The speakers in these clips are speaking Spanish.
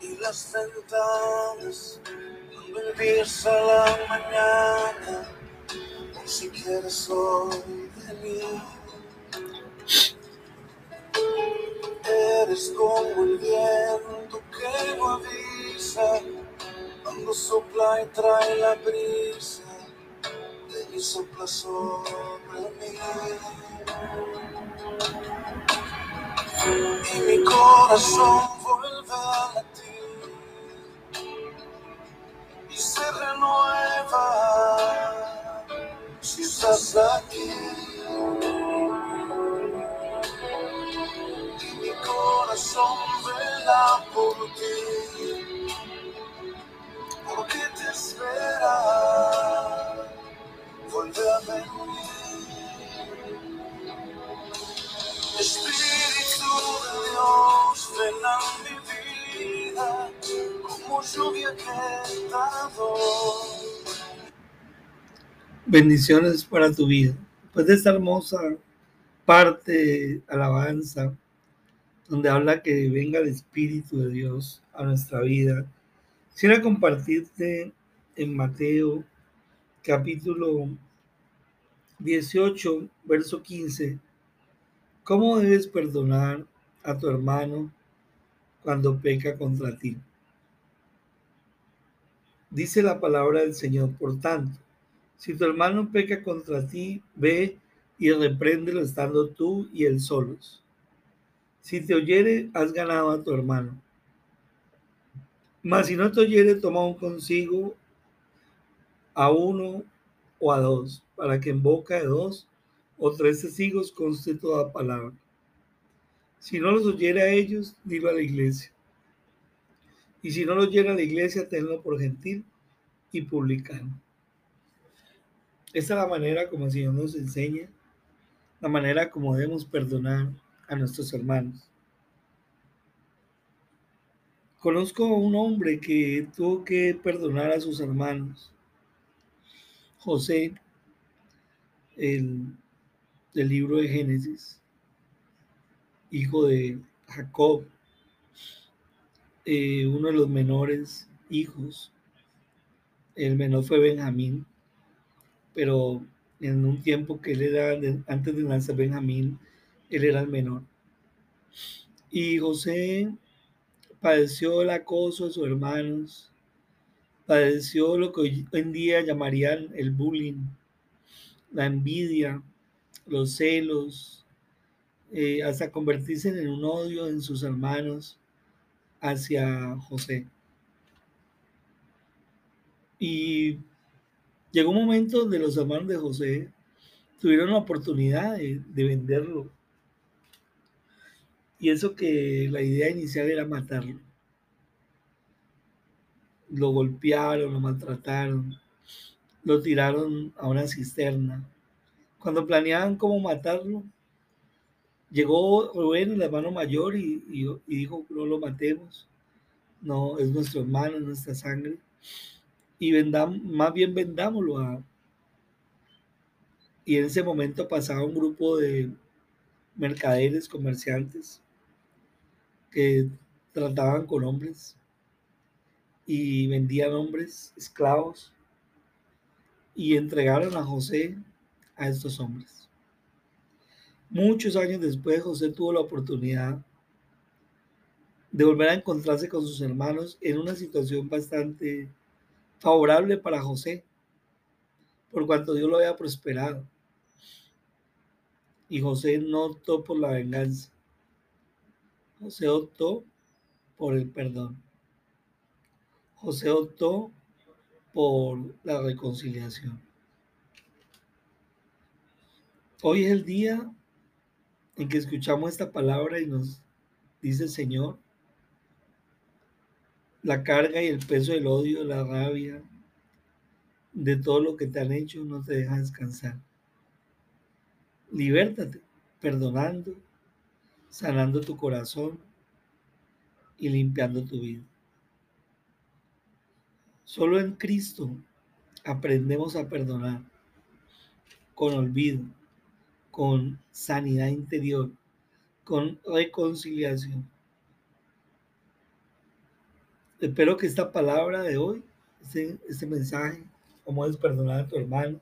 y las ventanas. Cuando empieza la mañana, ni siquiera soy de mí. Eres como el viento que no avisa cuando sopla y trae la brisa de mi sopla sobre mí. Y mi corazón Bendiciones para tu vida. Después de esta hermosa parte alabanza, donde habla que venga el Espíritu de Dios a nuestra vida, quisiera compartirte en Mateo capítulo 18, verso 15, cómo debes perdonar a tu hermano cuando peca contra ti. Dice la palabra del Señor, por tanto, si tu hermano peca contra ti, ve y repréndelo estando tú y él solos. Si te oyere, has ganado a tu hermano. Mas si no te oyere, toma un consigo a uno o a dos, para que en boca de dos o tres testigos conste toda palabra. Si no los oyere a ellos, dilo a la iglesia. Y si no lo oyere a la iglesia, tenlo por gentil y publicano. Esta es la manera como el Señor nos enseña, la manera como debemos perdonar a nuestros hermanos. Conozco a un hombre que tuvo que perdonar a sus hermanos. José, el del libro de Génesis, hijo de Jacob, eh, uno de los menores hijos. El menor fue Benjamín, pero en un tiempo que él era, antes de nacer Benjamín, él era el menor. Y José padeció el acoso de sus hermanos, padeció lo que hoy en día llamarían el bullying, la envidia, los celos, eh, hasta convertirse en un odio en sus hermanos hacia José. Y llegó un momento donde los hermanos de José tuvieron la oportunidad de, de venderlo. Y eso que la idea inicial era matarlo. Lo golpearon, lo maltrataron, lo tiraron a una cisterna. Cuando planeaban cómo matarlo, llegó Rubén, el hermano mayor, y, dijo, no lo matemos. No, es nuestro hermano, es nuestra sangre. Y vendam, más bien vendámoslo a... Y en ese momento pasaba un grupo de mercaderes, comerciantes, que trataban con hombres y vendían hombres esclavos y entregaron a José a estos hombres. Muchos años después, José tuvo la oportunidad de volver a encontrarse con sus hermanos en una situación bastante favorable para José, por cuanto Dios lo había prosperado. Y José no optó por la venganza. José optó por el perdón. José optó por la reconciliación. Hoy es el día en que escuchamos esta palabra y nos dice el Señor, la carga y el peso del odio, la rabia, de todo lo que te han hecho no te deja descansar. Libértate, perdonando, sanando tu corazón y limpiando tu vida. Solo en Cristo aprendemos a perdonar con olvido, con sanidad interior, con reconciliación. Espero que esta palabra de hoy, este, este mensaje, cómo es perdonar a tu hermano,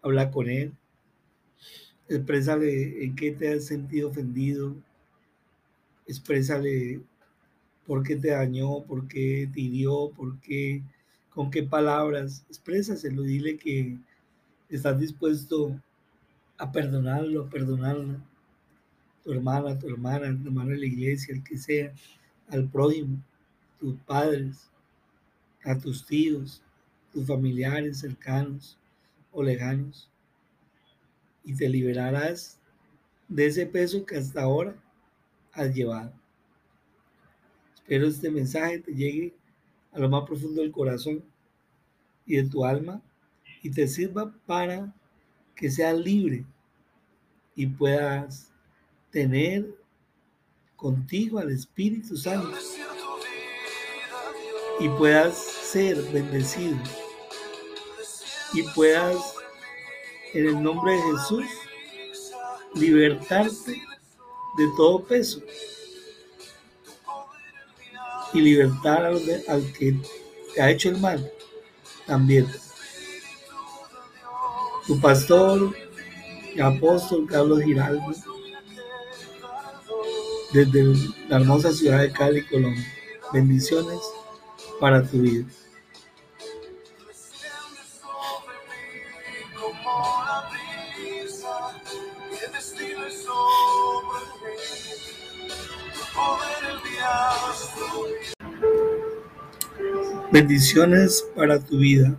hablar con él, exprésale en qué te has sentido ofendido, exprésale por qué te dañó, por qué te hirió, por qué, con qué palabras, exprésaselo, dile que estás dispuesto a perdonarlo, a perdonarla, tu hermana, tu hermana, tu hermano de la iglesia, el que sea, al prójimo, tus padres, a tus tíos, tus familiares cercanos o lejanos, y te liberarás de ese peso que hasta ahora has llevado. Espero este mensaje te llegue a lo más profundo del corazón y de tu alma y te sirva para que seas libre y puedas tener contigo al Espíritu Santo y puedas ser bendecido y puedas en el nombre de Jesús libertarte de todo peso y libertar al, al que te ha hecho el mal también. Tu pastor apóstol Carlos Giraldo, desde la hermosa ciudad de Cali, Colombia. Bendiciones para tu vida. Bendiciones para tu vida.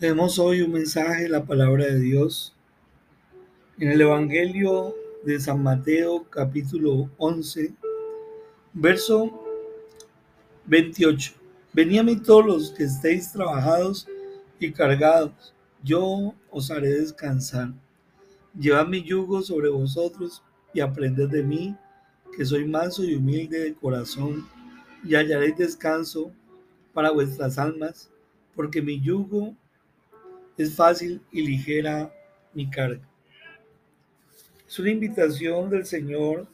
Tenemos hoy un mensaje de la palabra de Dios en el Evangelio de San Mateo capítulo 11, verso 28. Venid a mí todos los que estéis trabajados y cargados, yo os haré descansar. Llevad mi yugo sobre vosotros y aprended de mí, que soy manso y humilde de corazón, y hallaréis descanso para vuestras almas, porque mi yugo es fácil y ligera mi carga. Es una invitación del Señor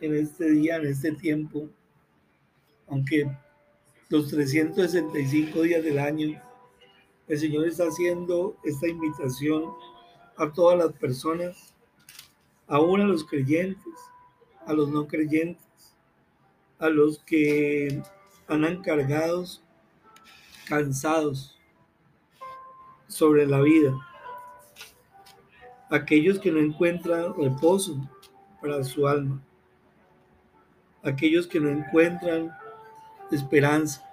en este día, en este tiempo, aunque los 365 días del año, el Señor está haciendo esta invitación a todas las personas, aún a los creyentes, a los no creyentes, a los que andan cargados cansados sobre la vida, aquellos que no encuentran reposo para su alma, aquellos que no encuentran esperanza,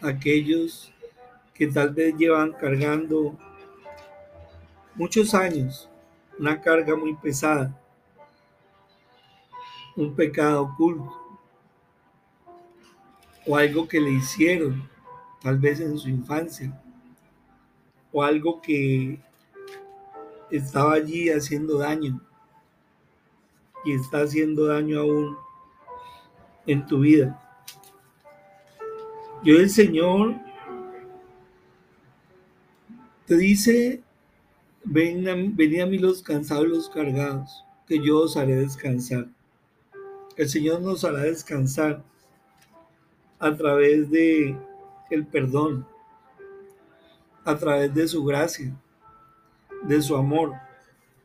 aquellos que tal vez llevan cargando muchos años una carga muy pesada, un pecado oculto o algo que le hicieron tal vez en su infancia, o algo que estaba allí haciendo daño y está haciendo daño aún en tu vida. Yo el Señor te dice, ven a, a mí los cansados los cargados, que yo os haré descansar. El Señor nos hará descansar a través de el perdón a través de su gracia, de su amor,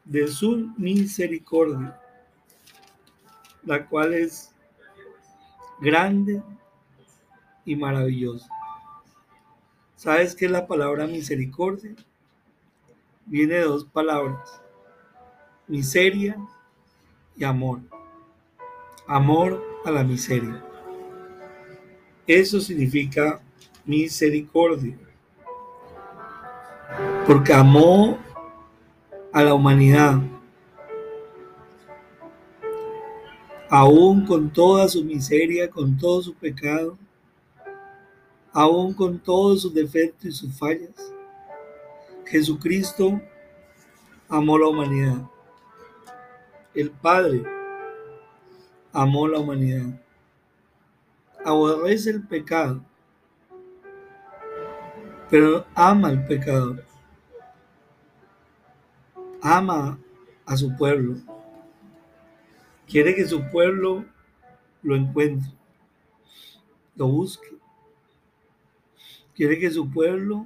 de su misericordia, la cual es grande y maravillosa. ¿Sabes qué es la palabra misericordia? Viene de dos palabras, miseria y amor. Amor a la miseria. Eso significa misericordia, porque amó a la humanidad, aún con toda su miseria, con todo su pecado, aún con todos sus defectos y sus fallas. Jesucristo amó la humanidad. El Padre amó la humanidad. Aborrece el pecado pero ama al pecador. Ama a su pueblo. Quiere que su pueblo lo encuentre, lo busque Quiere que su pueblo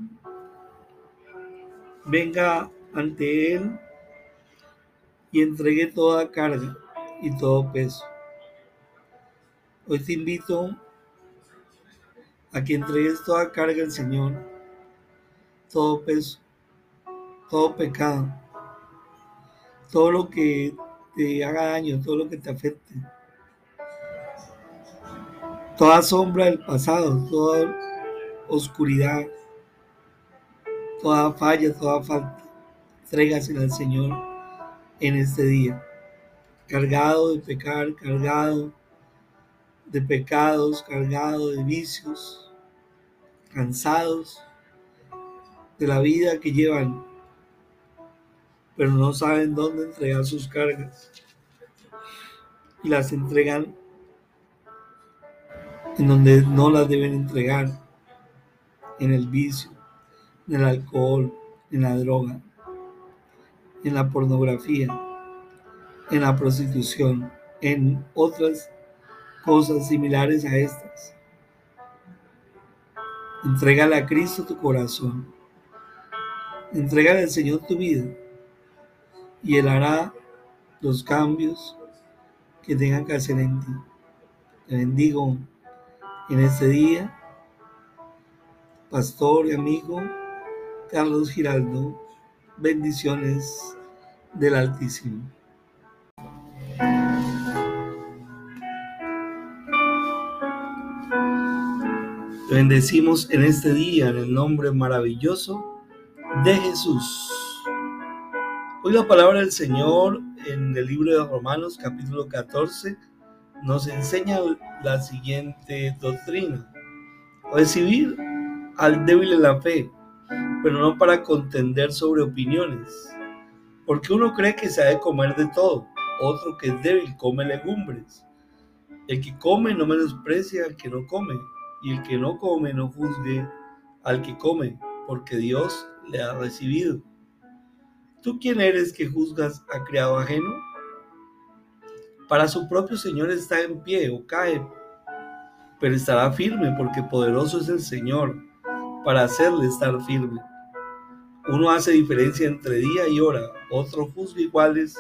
venga ante Él y entregue toda carga y todo peso. Hoy te invito a que entregues toda carga al Señor, todo peso, todo pecado, todo lo que te haga daño, todo lo que te afecte, toda sombra del pasado, toda oscuridad, toda falla, toda falta, entrégasela al Señor en este día, cargado de pecar, cargado de pecados, cargado de vicios, cansados de la vida que llevan, pero no saben dónde entregar sus cargas y las entregan en donde no las deben entregar, en el vicio, en el alcohol, en la droga, en la pornografía, en la prostitución, en otras cosas similares a estas. Entrégale a Cristo tu corazón. Entrégale al Señor tu vida. Y Él hará los cambios que tengan que hacer en ti. Te bendigo en este día. Pastor y amigo Carlos Giraldo. Bendiciones del Altísimo. bendecimos en este día en el nombre maravilloso de Jesús. Hoy la palabra del Señor en el libro de Romanos capítulo 14 nos enseña la siguiente doctrina. Recibir al débil en la fe, pero no para contender sobre opiniones. Porque uno cree que se ha de comer de todo, otro que es débil come legumbres. El que come no menosprecia al que no come y el que no come no juzgue al que come, porque Dios le ha recibido. ¿Tú quién eres que juzgas a criado ajeno? Para su propio Señor está en pie o cae, pero estará firme porque poderoso es el Señor para hacerle estar firme. Uno hace diferencia entre día y hora, otro juzga iguales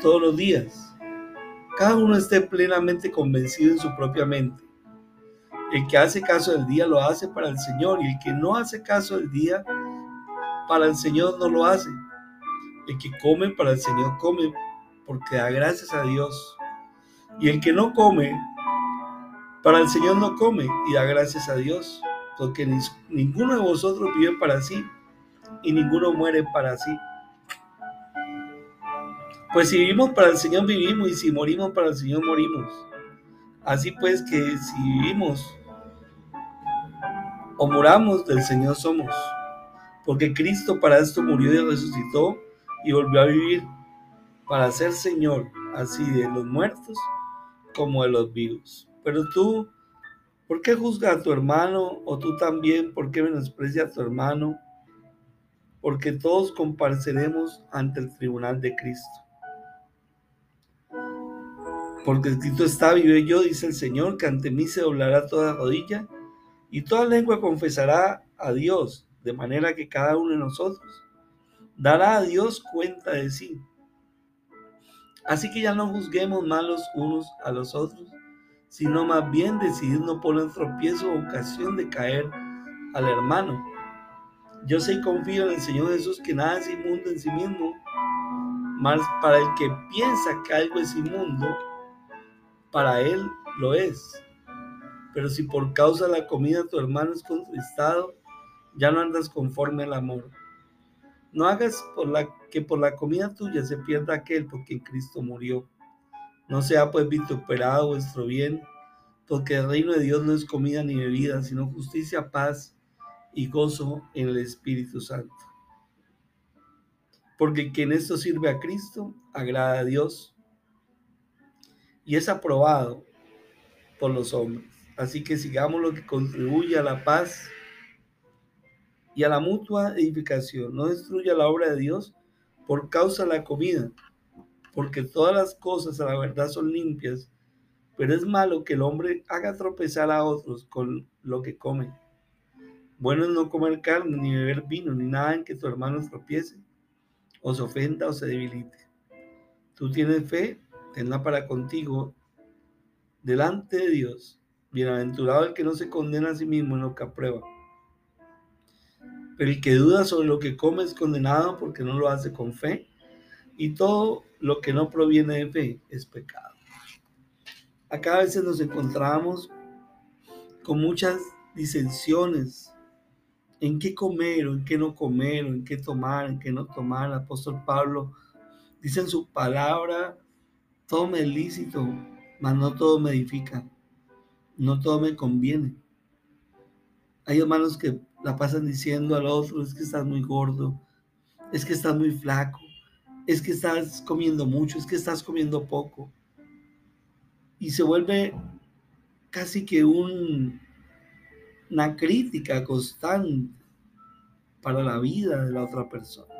todos los días. Cada uno esté plenamente convencido en su propia mente. El que hace caso del día lo hace para el Señor y el que no hace caso del día para el Señor no lo hace. El que come para el Señor come porque da gracias a Dios. Y el que no come para el Señor no come y da gracias a Dios. Porque ninguno de vosotros vive para sí y ninguno muere para sí. Pues si vivimos para el Señor vivimos y si morimos para el Señor morimos. Así pues que si vivimos o muramos, del Señor somos. Porque Cristo para esto murió y resucitó y volvió a vivir para ser Señor, así de los muertos como de los vivos. Pero tú, ¿por qué juzgas a tu hermano? O tú también, ¿por qué menosprecias a tu hermano? Porque todos compareceremos ante el tribunal de Cristo. Porque escrito está, vive yo, dice el Señor, que ante mí se doblará toda rodilla y toda lengua confesará a Dios, de manera que cada uno de nosotros dará a Dios cuenta de sí. Así que ya no juzguemos más los unos a los otros, sino más bien decidir no poner tropiezo o ocasión de caer al hermano. Yo sé y confío en el Señor Jesús que nada es inmundo en sí mismo, más para el que piensa que algo es inmundo, para él lo es. Pero si por causa de la comida tu hermano es contristado, ya no andas conforme al amor. No hagas por la, que por la comida tuya se pierda aquel por quien Cristo murió. No sea pues vituperado vuestro bien, porque el reino de Dios no es comida ni bebida, sino justicia, paz y gozo en el Espíritu Santo. Porque quien esto sirve a Cristo, agrada a Dios y es aprobado por los hombres. Así que sigamos lo que contribuye a la paz y a la mutua edificación. No destruya la obra de Dios por causa de la comida, porque todas las cosas a la verdad son limpias, pero es malo que el hombre haga tropezar a otros con lo que come. Bueno es no comer carne, ni beber vino, ni nada en que tu hermano tropiece, o se ofenda o se debilite. Tú tienes fe, tenla para contigo delante de Dios. Bienaventurado el que no se condena a sí mismo en lo que aprueba. Pero el que duda sobre lo que come es condenado porque no lo hace con fe. Y todo lo que no proviene de fe es pecado. Acá a veces nos encontramos con muchas disensiones en qué comer o en qué no comer en qué tomar, en qué no tomar. El apóstol Pablo dice en su palabra, todo me es lícito, mas no todo me edifica, no todo me conviene. Hay hermanos que la pasan diciendo al otro, es que estás muy gordo, es que estás muy flaco, es que estás comiendo mucho, es que estás comiendo poco y se vuelve casi que un, una crítica constante para la vida de la otra persona.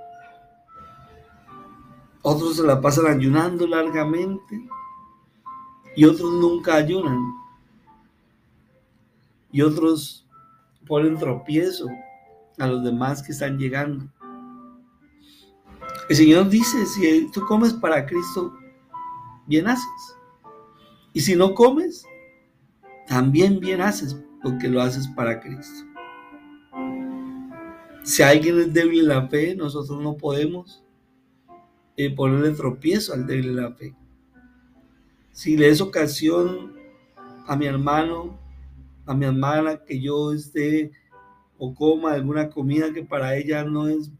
Otros se la pasan ayunando largamente y otros nunca ayunan. Y otros ponen tropiezo a los demás que están llegando. El Señor dice, si tú comes para Cristo, bien haces. Y si no comes, también bien haces porque lo haces para Cristo. Si alguien es débil en la fe, nosotros no podemos eh, ponerle tropiezo al débil en la fe. Si le es ocasión a mi hermano, a mi hermana, que yo esté o coma alguna comida que para ella no es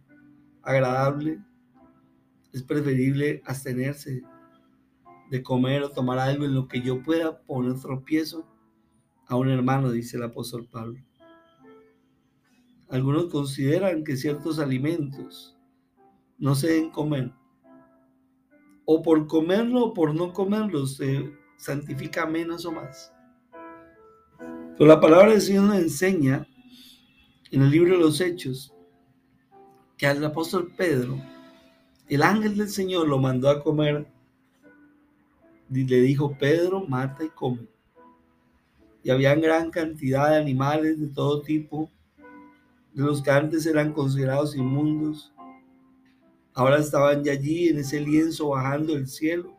agradable, es preferible abstenerse de comer o tomar algo en lo que yo pueda poner tropiezo a un hermano, dice el apóstol Pablo. Algunos consideran que ciertos alimentos no se deben comer. O por comerlo o por no comerlo se santifica menos o más. Pero la palabra del Señor nos enseña en el libro de los Hechos que al apóstol Pedro, el ángel del Señor lo mandó a comer y le dijo, Pedro, mata y come. Y había gran cantidad de animales de todo tipo, de los que antes eran considerados inmundos. Ahora estaban ya allí en ese lienzo bajando del cielo,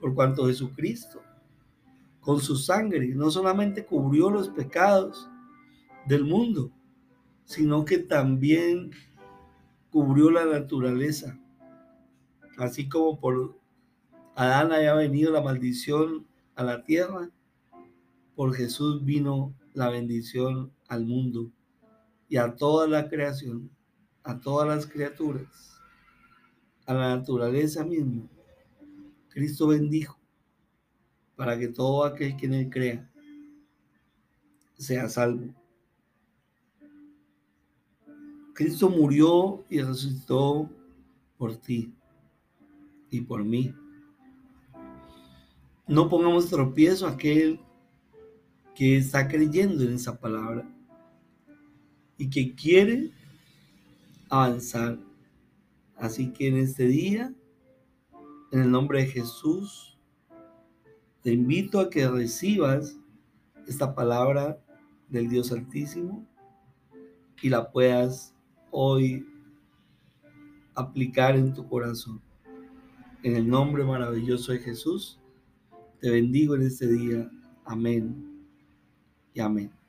por cuanto Jesucristo, con su sangre, no solamente cubrió los pecados del mundo, sino que también cubrió la naturaleza, así como por Adán haya venido la maldición a la tierra, por Jesús vino la bendición al mundo y a toda la creación, a todas las criaturas, a la naturaleza misma. Cristo bendijo para que todo aquel que en él crea sea salvo. Cristo murió y resucitó por ti y por mí. No pongamos tropiezo a aquel que está creyendo en esa palabra y que quiere avanzar. Así que en este día, en el nombre de Jesús, te invito a que recibas esta palabra del Dios Altísimo y la puedas hoy aplicar en tu corazón. En el nombre maravilloso de Jesús. Te bendigo en este día. Amén y amén.